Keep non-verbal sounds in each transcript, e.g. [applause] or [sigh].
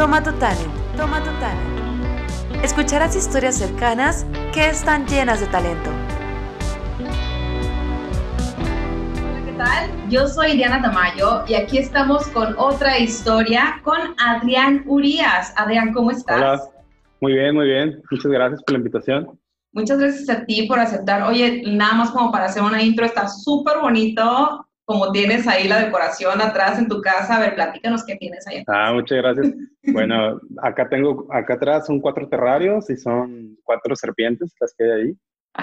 Toma tu talent, toma tu talent. Escucharás historias cercanas que están llenas de talento. ¿Qué tal? Yo soy Diana Tamayo y aquí estamos con otra historia con Adrián Urias. Adrián, ¿cómo estás? Hola, muy bien, muy bien. Muchas gracias por la invitación. Muchas gracias a ti por aceptar. Oye, nada más como para hacer una intro, está súper bonito como tienes ahí la decoración atrás en tu casa. A ver, platícanos qué tienes ahí. Ah, muchas gracias. bueno, acá tengo, acá atrás son cuatro terrarios y son cuatro serpientes las que hay ahí.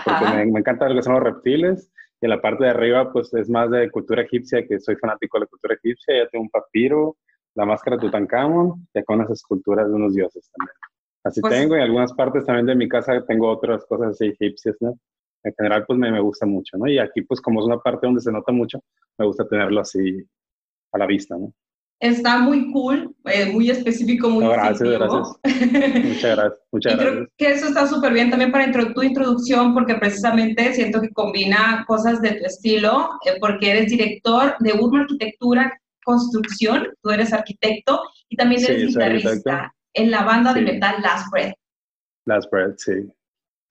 Porque me, me, encanta lo que son los reptiles. Y en la parte de arriba, pues es más de cultura egipcia, que soy fanático de la cultura egipcia. Ya tengo un papiro, la máscara de Tutankamón, y con las esculturas de unos dioses también. Así pues, tengo, y en algunas partes también de mi casa tengo otras cosas así egipcias, ¿no? En general, pues me, me, gusta mucho, ¿no? Y aquí, pues como es una parte donde se nota mucho, me gusta tenerlo así a la vista, ¿no? Está muy cool, eh, muy específico, muy no, Gracias, gracias. [laughs] muchas gracias, muchas y gracias. creo que eso está súper bien también para tu introducción, porque precisamente siento que combina cosas de tu estilo, eh, porque eres director de Urban Arquitectura Construcción, tú eres arquitecto y también eres sí, guitarrista en la banda sí. de metal Last Breath. Last Breath, sí.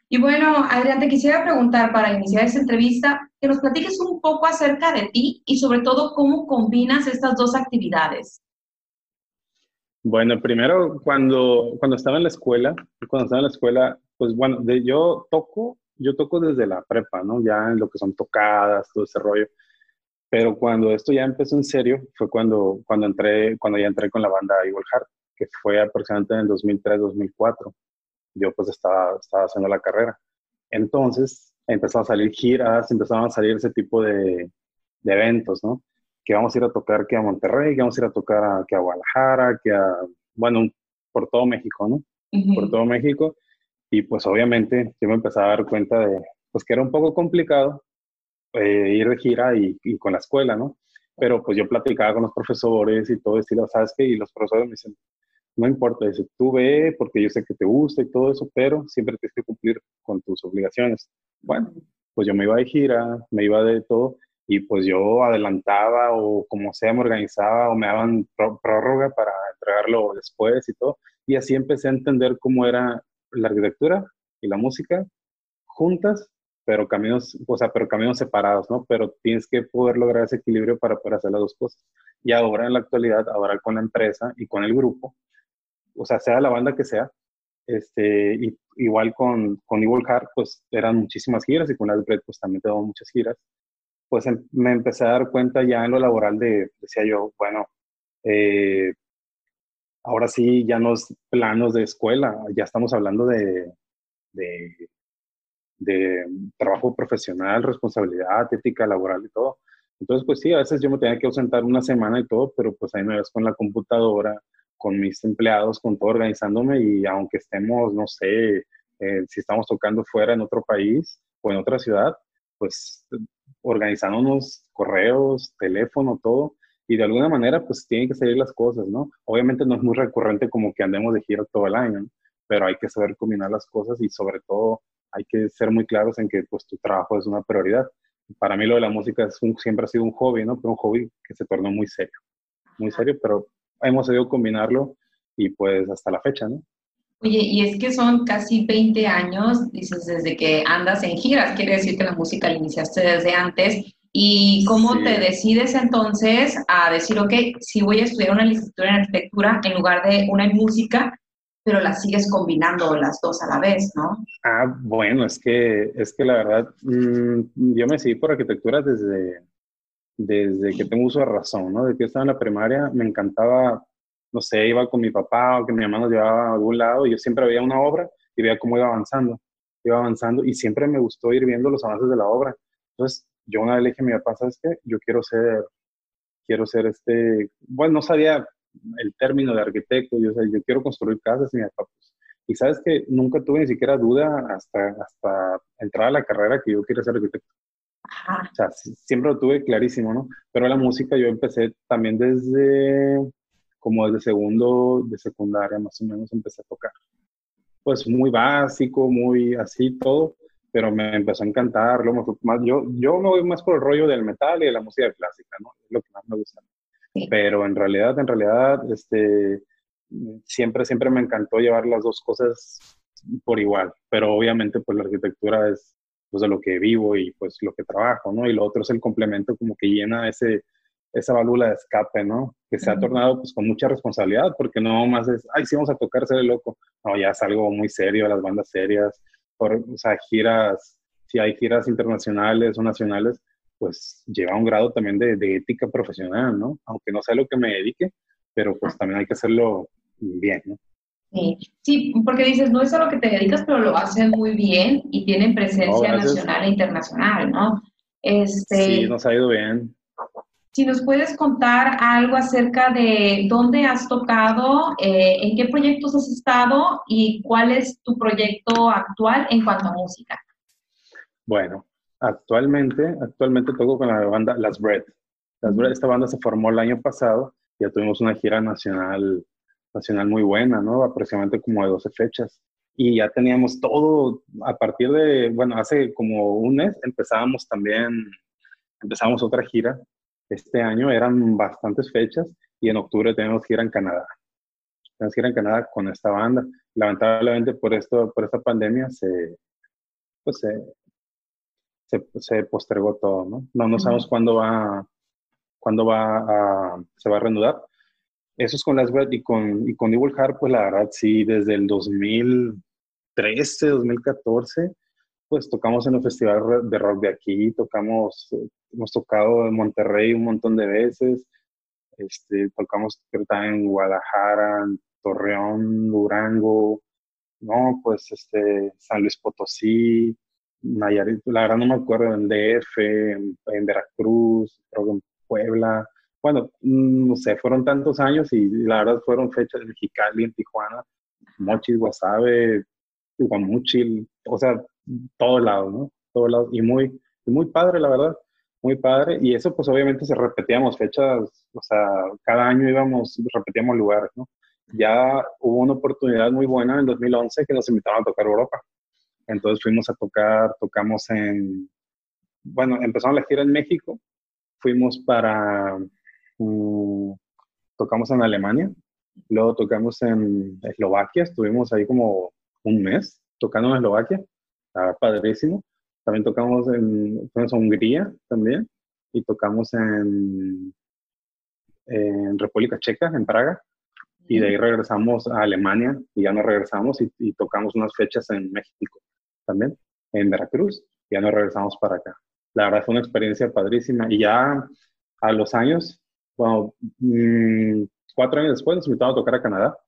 Y bueno, Adrián, te quisiera preguntar para iniciar esta entrevista que nos platiques un poco acerca de ti y sobre todo cómo combinas estas dos actividades. Bueno, primero cuando, cuando estaba en la escuela, cuando estaba en la escuela, pues bueno, de, yo toco, yo toco desde la prepa, ¿no? Ya en lo que son tocadas, todo ese rollo. Pero cuando esto ya empezó en serio, fue cuando, cuando entré, cuando ya entré con la banda Evil Heart, que fue aproximadamente en el 2003-2004 yo pues estaba, estaba haciendo la carrera. Entonces empezaron a salir giras, empezaron a salir ese tipo de, de, eventos, ¿no? Que vamos a ir a tocar que a Monterrey, que vamos a ir a tocar a, que a Guadalajara, que a, bueno, por todo México, ¿no? Uh -huh. Por todo México. Y pues obviamente yo me empecé a dar cuenta de, pues que era un poco complicado eh, ir de gira y, y, con la escuela, ¿no? Pero pues yo platicaba con los profesores y todo, estilo, ¿sabes qué? Y los profesores me dicen, no importa, dice, tú ve porque yo sé que te gusta y todo eso, pero siempre tienes que cumplir con tus obligaciones. Bueno, pues yo me iba de gira, me iba de todo, y pues yo adelantaba o como sea me organizaba o me daban prórroga para entregarlo después y todo. Y así empecé a entender cómo era la arquitectura y la música juntas, pero caminos, o sea, pero caminos separados, ¿no? Pero tienes que poder lograr ese equilibrio para poder hacer las dos cosas. Y ahora en la actualidad, ahora con la empresa y con el grupo, o sea, sea la banda que sea, este, igual con, con Evil Heart, pues eran muchísimas giras y con las Bread, pues también tengo muchas giras. Pues em, me empecé a dar cuenta ya en lo laboral de, decía yo, bueno, eh, ahora sí ya no es planos de escuela, ya estamos hablando de, de, de trabajo profesional, responsabilidad, ética laboral y todo. Entonces, pues sí, a veces yo me tenía que ausentar una semana y todo, pero pues ahí me ves con la computadora, con mis empleados, con todo organizándome y aunque estemos, no sé, eh, si estamos tocando fuera en otro país o en otra ciudad, pues organizándonos correos, teléfono, todo, y de alguna manera pues tienen que salir las cosas, ¿no? Obviamente no es muy recurrente como que andemos de gira todo el año, ¿no? pero hay que saber combinar las cosas y sobre todo hay que ser muy claros en que pues tu trabajo es una prioridad. Para mí lo de la música es un, siempre ha sido un hobby, ¿no? Pero un hobby que se tornó muy serio, muy serio, pero hemos sabido combinarlo y pues hasta la fecha, ¿no? Oye, y es que son casi 20 años, dices, desde que andas en giras, quiere decir que la música la iniciaste desde antes. ¿Y cómo sí. te decides entonces a decir, ok, sí voy a estudiar una licenciatura en arquitectura en lugar de una en música, pero las sigues combinando las dos a la vez, ¿no? Ah, bueno, es que, es que la verdad, mmm, yo me decidí por arquitectura desde, desde que tengo uso de razón, ¿no? Desde que estaba en la primaria me encantaba, no sé, iba con mi papá o que mi mamá nos llevaba a algún lado y yo siempre veía una obra y veía cómo iba avanzando, iba avanzando y siempre me gustó ir viendo los avances de la obra. Entonces, yo una vez le dije a mi papá, ¿sabes qué? Yo quiero ser, quiero ser este, bueno, no sabía el término de arquitecto, yo, o yo quiero construir casas y mi papá, pues, y sabes que nunca tuve ni siquiera duda hasta, hasta entrar a la carrera que yo quería ser arquitecto. Ajá. O sea, siempre lo tuve clarísimo, ¿no? Pero la música yo empecé también desde, como desde segundo de secundaria más o menos empecé a tocar. Pues muy básico, muy así todo, pero me empezó a encantar. Lo más, yo, yo me voy más por el rollo del metal y de la música clásica, ¿no? Es lo que más me gusta. Sí. Pero en realidad, en realidad, este, siempre, siempre me encantó llevar las dos cosas por igual, pero obviamente pues la arquitectura es pues de lo que vivo y pues lo que trabajo, ¿no? Y lo otro es el complemento como que llena ese, esa válvula de escape, ¿no? Que se ha tornado pues con mucha responsabilidad, porque no más es, ay, sí vamos a tocar, ser loco. No, ya es algo muy serio, las bandas serias, por, o sea, giras, si hay giras internacionales o nacionales, pues lleva un grado también de, de ética profesional, ¿no? Aunque no sea lo que me dedique, pero pues también hay que hacerlo bien, ¿no? Sí, sí, porque dices, no es a lo que te dedicas, pero lo hacen muy bien y tienen presencia nacional e internacional, ¿no? Este, sí, nos ha ido bien. Si nos puedes contar algo acerca de dónde has tocado, eh, en qué proyectos has estado y cuál es tu proyecto actual en cuanto a música. Bueno, actualmente, actualmente toco con la banda Las Bread. Las Bread, esta banda se formó el año pasado, ya tuvimos una gira nacional nacional muy buena, ¿no? Aproximadamente como de 12 fechas. Y ya teníamos todo, a partir de, bueno, hace como un mes empezábamos también, empezamos otra gira. Este año eran bastantes fechas y en octubre tenemos gira en Canadá. Tenemos gira en Canadá con esta banda. Lamentablemente por, esto, por esta pandemia se, pues se, se, postergó todo, ¿no? No, no sabemos cuándo va, cuándo va a, se va a reanudar, eso es con las y con, y con Evil Heart, pues la verdad sí, desde el 2013, 2014, pues tocamos en el festival de rock de aquí, tocamos, hemos tocado en Monterrey un montón de veces, este, tocamos en Guadalajara, en Torreón, Durango, no, pues este, San Luis Potosí, Nayarit, la verdad no me acuerdo, en DF, en, en Veracruz, en Puebla, bueno, mm, no sé, fueron tantos años y la verdad fueron fechas en Mexicali, en Tijuana, Mochis, Guasave, Guamuchil, o sea, todo lado, ¿no? Todo lado, y muy, muy padre, la verdad, muy padre, y eso pues obviamente se repetíamos fechas, o sea, cada año íbamos, repetíamos lugares, ¿no? Ya hubo una oportunidad muy buena en 2011 que nos invitaron a tocar Europa. Entonces fuimos a tocar, tocamos en, bueno, empezamos la gira en México, fuimos para Mm, tocamos en Alemania, luego tocamos en Eslovaquia, estuvimos ahí como un mes tocando en Eslovaquia, estaba padrísimo. También tocamos en, Hungría también y tocamos en, en República Checa, en Praga. Y de ahí regresamos a Alemania y ya nos regresamos y, y tocamos unas fechas en México también, en Veracruz. Y ya nos regresamos para acá. La verdad fue una experiencia padrísima. Y ya a los años bueno, mm, cuatro años después nos invitaron a tocar a Canadá.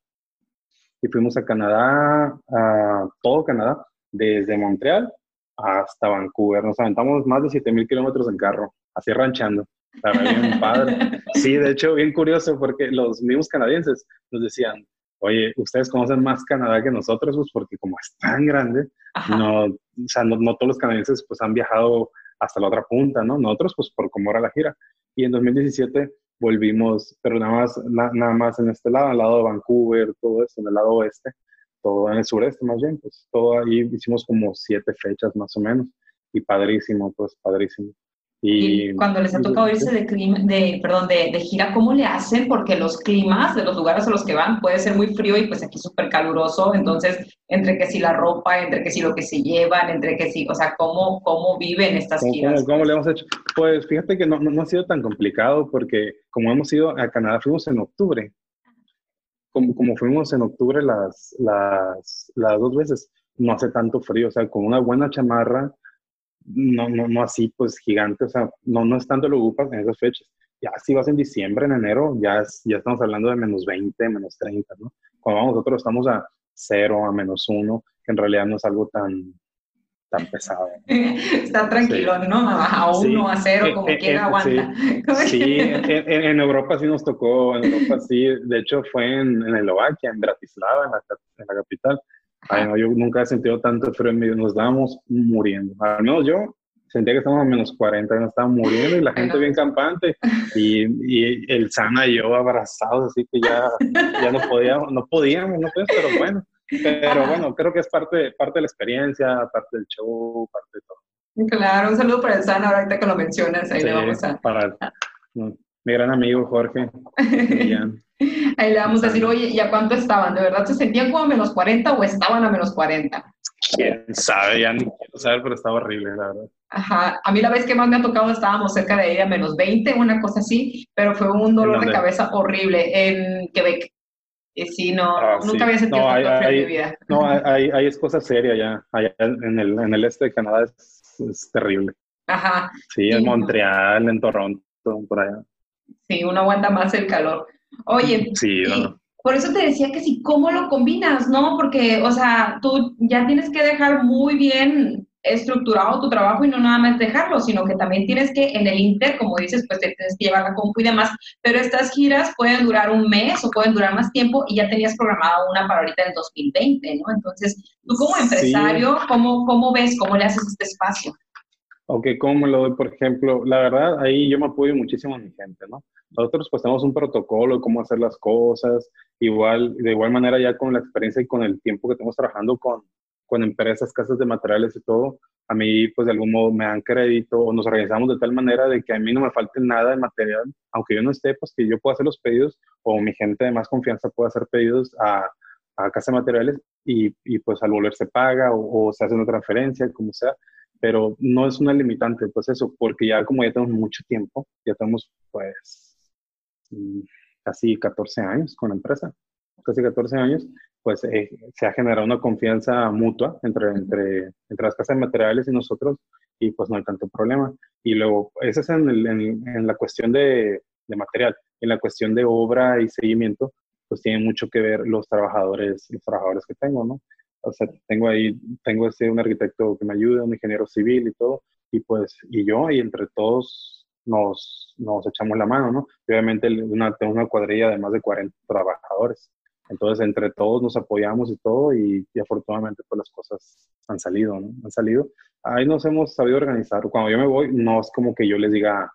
Y fuimos a Canadá, a todo Canadá, desde Montreal hasta Vancouver. Nos aventamos más de 7000 kilómetros en carro, así ranchando. Bien [laughs] padre. Sí, de hecho, bien curioso porque los mismos canadienses nos decían, oye, ustedes conocen más Canadá que nosotros, pues porque como es tan grande, no, o sea, no, no, todos los canadienses pues han viajado hasta la otra punta, ¿no? Nosotros pues por cómo era la gira. Y en 2017 volvimos, pero nada más, nada más en este lado, al lado de Vancouver, todo eso, en el lado oeste, todo en el sureste más bien, pues todo ahí hicimos como siete fechas más o menos, y padrísimo, pues padrísimo. Y, cuando les ha tocado irse de, de, perdón, de, de, gira, ¿cómo le hacen? Porque los climas de los lugares a los que van puede ser muy frío y pues aquí súper caluroso, entonces entre que si la ropa, entre que si lo que se llevan, entre que si, o sea, ¿cómo, cómo viven estas giras? ¿cómo, le hemos hecho? Pues fíjate que no, no, ha sido tan complicado porque como hemos ido a Canadá, fuimos en octubre. Como, como fuimos en octubre las, las, las dos veces, no hace tanto frío, o sea, con una buena chamarra, no, no, no así, pues gigante, o sea, no, no es tanto lo ocupas en esas fechas. Ya si vas en diciembre, en enero, ya, ya estamos hablando de menos 20, menos 30, ¿no? Cuando vamos nosotros estamos a 0, a menos 1, que en realidad no es algo tan, tan pesado. [laughs] Está tranquilo, ¿no? A 1, a 0, eh, como eh, quiera eh, aguanta. Sí, en, Europa sí nos tocó, en Europa sí, de hecho fue en, en Eslovaquia, en Bratislava, en la, en la capital Ay, no, yo nunca he sentido tanto frío en mi Nos estábamos muriendo. Al menos yo sentía que estábamos a menos 40, nos estábamos muriendo y la gente bien campante. Y, y, el Sana y yo abrazados, así que ya, ya no podíamos, no podíamos, no pues, pero bueno. Pero bueno, creo que es parte, parte de la experiencia, parte del show, parte de todo. Claro, un saludo para el Sana, ahorita que lo mencionas, ahí le vamos a... Para mi gran amigo Jorge. [laughs] Ahí le vamos a decir, oye, ¿y a cuánto estaban? ¿De verdad se sentían como a menos 40 o estaban a menos 40? Quién sabe, ya ni quiero saber, pero estaba horrible, la verdad. Ajá, a mí la vez que más me ha tocado estábamos cerca de ella, menos 20, una cosa así, pero fue un dolor de cabeza horrible en Quebec. Y sí, no, ah, nunca había sentido no, tanto frío en mi vida. No, ahí, es cosa seria ya. Allá en el, en el este de Canadá es, terrible. Ajá. Sí, en Montreal, en Toronto, por allá. Sí, uno aguanta más el calor. Oye, sí, por eso te decía que sí, ¿cómo lo combinas, no? Porque, o sea, tú ya tienes que dejar muy bien estructurado tu trabajo y no nada más dejarlo, sino que también tienes que en el Inter, como dices, pues te tienes que llevar la compu y demás, pero estas giras pueden durar un mes o pueden durar más tiempo y ya tenías programada una para ahorita en 2020, ¿no? Entonces, tú como empresario, ¿cómo, ¿cómo ves, cómo le haces este espacio? Ok, ¿cómo me lo doy? Por ejemplo, la verdad, ahí yo me apoyo muchísimo a mi gente, ¿no? Nosotros pues tenemos un protocolo de cómo hacer las cosas, igual, de igual manera ya con la experiencia y con el tiempo que estamos trabajando con, con empresas, casas de materiales y todo, a mí pues de algún modo me dan crédito o nos organizamos de tal manera de que a mí no me falte nada de material, aunque yo no esté, pues que yo pueda hacer los pedidos o mi gente de más confianza pueda hacer pedidos a, a casa de materiales y, y, pues al volver se paga o, se hace una transferencia, como sea, pero no es una limitante, pues eso, porque ya como ya tenemos mucho tiempo, ya tenemos pues mm, casi 14 años con la empresa, casi 14 años, pues eh, se ha generado una confianza mutua entre, entre, entre las casas de materiales y nosotros y pues no hay tanto problema. Y luego, esa es en, en, la cuestión de, de, material. En la cuestión de obra y seguimiento, pues tiene mucho que ver los trabajadores, los trabajadores que tengo, ¿no? O sea, tengo ahí, tengo este, un arquitecto que me ayuda, un ingeniero civil y todo, y pues, y yo, y entre todos nos, nos echamos la mano, ¿no? obviamente una, tengo una cuadrilla de más de 40 trabajadores. Entonces, entre todos nos apoyamos y todo, y, afortunadamente, pues las cosas han salido, ¿no? Han salido. Ahí nos hemos sabido organizar. Cuando yo me voy, no es como que yo les diga,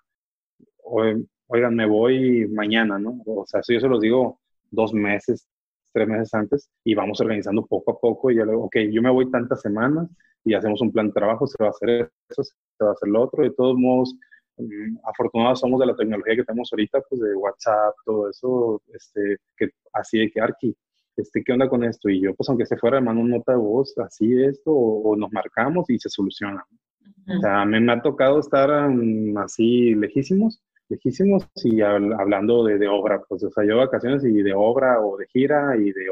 oigan, me voy mañana, ¿no? O sea, eso yo se los digo dos meses, tres meses antes, y vamos organizando poco a poco, y ya luego, ok, yo me voy tantas semanas, y hacemos un plan de trabajo, se va a hacer eso, se va a hacer lo otro, de todos modos, Mm, afortunados somos de la tecnología que tenemos ahorita, pues de WhatsApp, todo eso, este, que así de que Arki, este, ¿qué onda con esto? Y yo, pues aunque se fuera, mando una nota de voz, así esto, o, nos marcamos y se soluciona. O sea, mí me ha tocado estar um, así lejísimos, lejísimos y hablando de, de, obra, pues, o sea, yo vacaciones y de obra o de gira y de,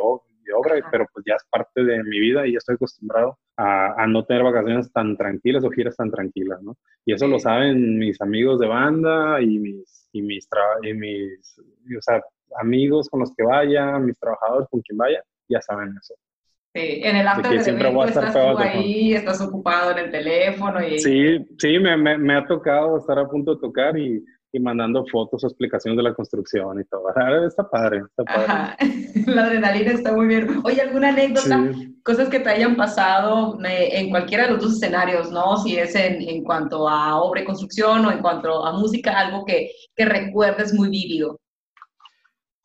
de obra, pero pues ya es parte de mi vida y ya estoy acostumbrado a, no tener vacaciones tan tranquilas o giras tan tranquilas, ¿no? Y eso lo saben mis amigos de banda y mis, y mis, y mis o sea, amigos con los que vaya, mis trabajadores con quien vaya, ya saben eso. Sí, en el acto de siempre evento estás tú ahí, estás ocupado en el teléfono y... Sí, sí, me, me, me, ha tocado estar a punto de tocar y y mandando fotos o explicaciones de la construcción y todo. Está padre, está padre. [laughs] La adrenalina está muy bien. Oye, ¿alguna anécdota? Cosas que te hayan pasado eh, en cualquiera de los dos escenarios, ¿no? Si es en, en, cuanto a obra y construcción o en cuanto a música, algo que, que recuerdes muy vívido.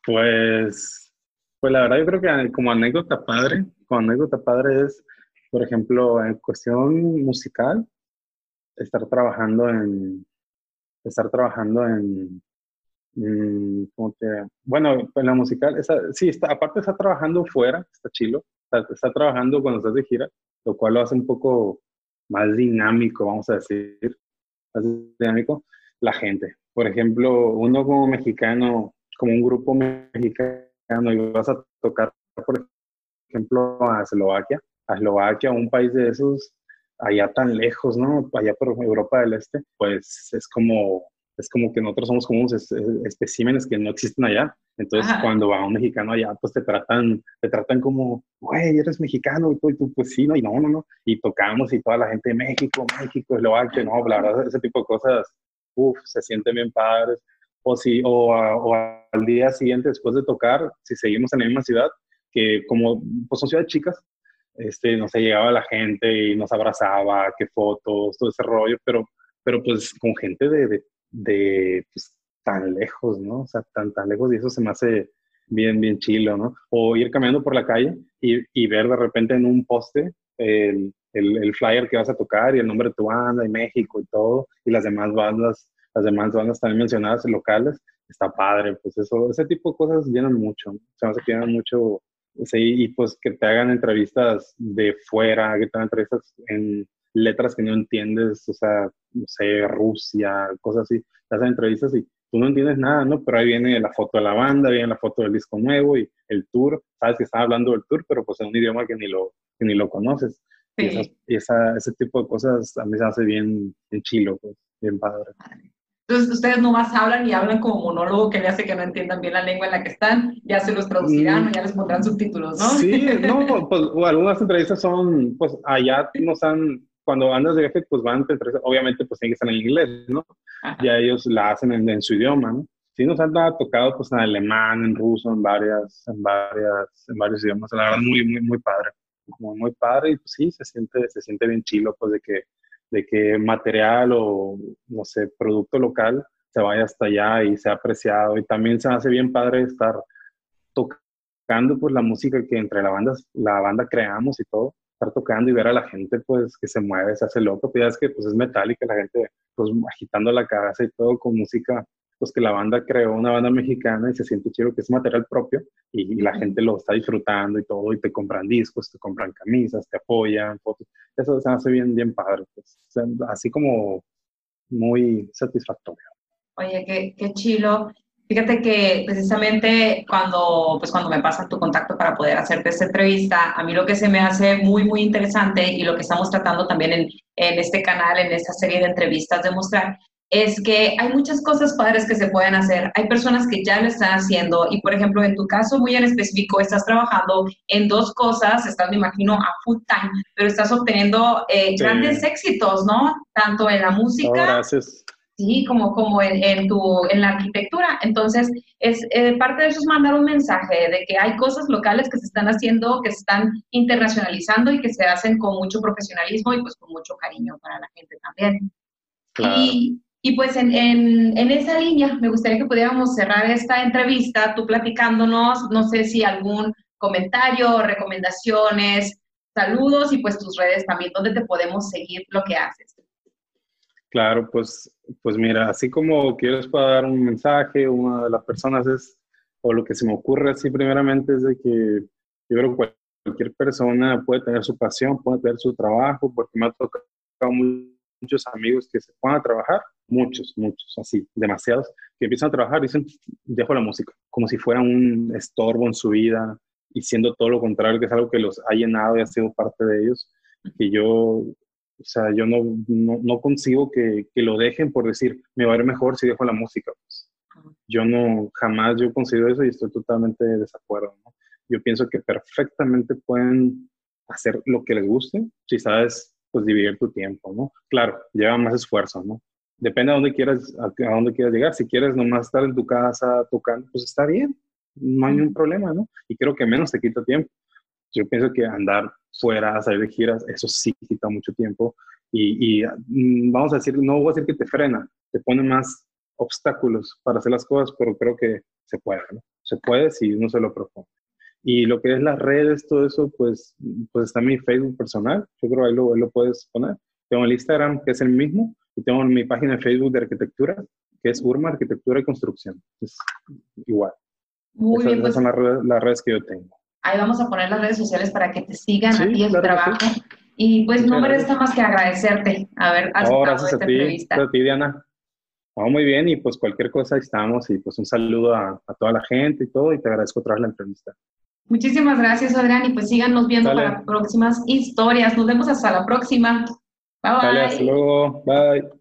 Pues, pues la verdad yo creo que como anécdota padre, como anécdota padre es, por ejemplo, en cuestión musical, estar trabajando en, estar trabajando en, como que, bueno, en la musical, sí, está, aparte está trabajando fuera, está chilo, está, trabajando cuando estás de gira, lo cual lo hace un poco más dinámico, vamos a decir, más dinámico, la gente. Por ejemplo, uno como mexicano, como un grupo mexicano, y vas a tocar, por ejemplo, a Eslovaquia, a Eslovaquia, un país de esos, allá tan lejos, ¿no? Allá por Europa del Este, pues es como, es como que nosotros somos como unos especímenes que no existen allá. Entonces, cuando va un mexicano allá, pues te tratan, te tratan como, güey, eres mexicano, y tú, pues sí, no, y no, no, no. Y tocamos y toda la gente de México, México, Eslovaquia, no, la verdad, ese tipo de cosas, uff, se sienten bien padres. O, si, o, o al día siguiente, después de tocar, si seguimos en la misma ciudad, que como pues son ciudades chicas, este, no sé, llegaba la gente y nos abrazaba, qué fotos, todo ese rollo, pero, pero pues con gente de, de, pues, tan lejos, ¿no? O sea, tan, tan lejos y eso se me hace bien, bien chilo, ¿no? O ir caminando por la calle y, y ver de repente en un poste el, el, el, flyer que vas a tocar y el nombre de tu banda y México y todo, y las demás bandas, las demás bandas también mencionadas locales, está padre, pues eso, ese tipo de cosas llenan mucho, se me hace que llenan mucho, sí, y pues que te hagan entrevistas de fuera, que te hagan entrevistas en letras que no entiendes, o sea, no sé, Rusia, cosas así, te hacen entrevistas y tú no entiendes nada, ¿no? Pero ahí viene la foto de la banda, viene la foto del disco nuevo y el tour, sabes que están hablando del tour, pero pues en un idioma que ni lo, que ni lo conoces. Y, esa, ese tipo de cosas a mí se hace bien, bien chilo, pues, bien padre. Entonces ustedes nomás hablan y hablan como monólogo que le hace que no entiendan bien la lengua en la que están, ya se los traducirán o ya les pondrán subtítulos, ¿no? Sí, no, [laughs] pues algunas entrevistas son, pues allá no están, cuando andas de viaje, pues van, obviamente pues tienen que estar en inglés, ¿no? Ya ellos la hacen en, su idioma, ¿no? Sí nos han tocado pues en alemán, en ruso, en varias, en varias, en varios idiomas, la verdad muy, muy, muy padre, muy, muy padre y pues sí, se siente, se siente bien chilo pues de que de que material o, no sé, producto local se vaya hasta allá y sea apreciado. Y también se hace bien padre estar tocando pues la música que entre la banda, la banda creamos y todo, estar tocando y ver a la gente pues que se mueve, se hace loco. Pues ya es que pues es metálica, la gente pues agitando la cabeza y todo con música pues que la banda creó una banda mexicana y se siente chido que es material propio y, la gente lo está disfrutando y todo y te compran discos, te compran camisas, te apoyan, fotos. Eso se hace bien, bien padre, pues, así como muy satisfactorio. Oye, qué, qué chilo. Fíjate que precisamente cuando, pues cuando me pasan tu contacto para poder hacerte esta entrevista, a mí lo que se me hace muy, muy interesante y lo que estamos tratando también en, en este canal, en esta serie de entrevistas, demostrar es que hay muchas cosas padres que se pueden hacer. Hay personas que ya lo están haciendo y, por ejemplo, en tu caso muy en específico, estás trabajando en dos cosas, estás, me imagino, a full time, pero estás obteniendo eh, grandes éxitos, ¿no? Tanto en la música. Oh, Sí, como, como en, tu, en la arquitectura. Entonces, es, eh, parte de eso es mandar un mensaje de que hay cosas locales que se están haciendo, que se están internacionalizando y que se hacen con mucho profesionalismo y pues con mucho cariño para la gente también. Claro. Y pues en, en, en, esa línea me gustaría que pudiéramos cerrar esta entrevista, tú platicándonos, no sé si algún comentario, recomendaciones, saludos y pues tus redes también, donde te podemos seguir lo que haces. Claro, pues, pues mira, así como quieres para dar un mensaje, una de las personas es, o lo que se me ocurre así primeramente es de que yo creo que cualquier persona puede tener su pasión, puede tener su trabajo, porque me ha tocado muchos amigos que se van a trabajar muchos, muchos, así, demasiados, que empiezan a trabajar y dicen, dejo la música, como si fuera un estorbo en su vida y siendo todo lo contrario, que es algo que los ha llenado y ha sido parte de ellos, que yo, o sea, yo no, no, no consigo que, que, lo dejen por decir, me va a ir mejor si dejo la música. Pues. Yo no, jamás yo consigo eso y estoy totalmente de desacuerdo. ¿no? Yo pienso que perfectamente pueden hacer lo que les guste, si sabes, pues dividir tu tiempo, ¿no? Claro, lleva más esfuerzo, ¿no? depende a dónde quieras, a, dónde quieras llegar. Si quieres nomás estar en tu casa tocando, pues está bien, no hay ningún problema, ¿no? Y creo que menos te quita tiempo. Yo pienso que andar fuera, salir de giras, eso sí quita mucho tiempo. Y, y, mm, vamos a decir, no voy a decir que te frena, te pone más obstáculos para hacer las cosas, pero creo que se puede, ¿no? Se puede si uno se lo propone. Y lo que es las redes, todo eso, pues, pues está mi Facebook personal. Yo creo que ahí lo, ahí lo puedes poner. Tengo el Instagram, que es el mismo, y tengo mi página de Facebook de arquitectura, que es Urma Arquitectura y Construcción. Es igual. Muy bien. Esas pues son las redes, que yo tengo. Ahí vamos a poner las redes sociales para que te sigan a ti en tu trabajo. Y pues no me resta más que agradecerte haber aceptado gracias esta a ti, entrevista. Gracias a ti, Diana. muy bien y pues cualquier cosa estamos y pues un saludo a, toda la gente y todo y te agradezco otra vez la entrevista. Muchísimas gracias, Adrián, y pues síganos viendo para próximas historias. Nos vemos hasta la próxima. Bye, bye. hasta luego. Bye.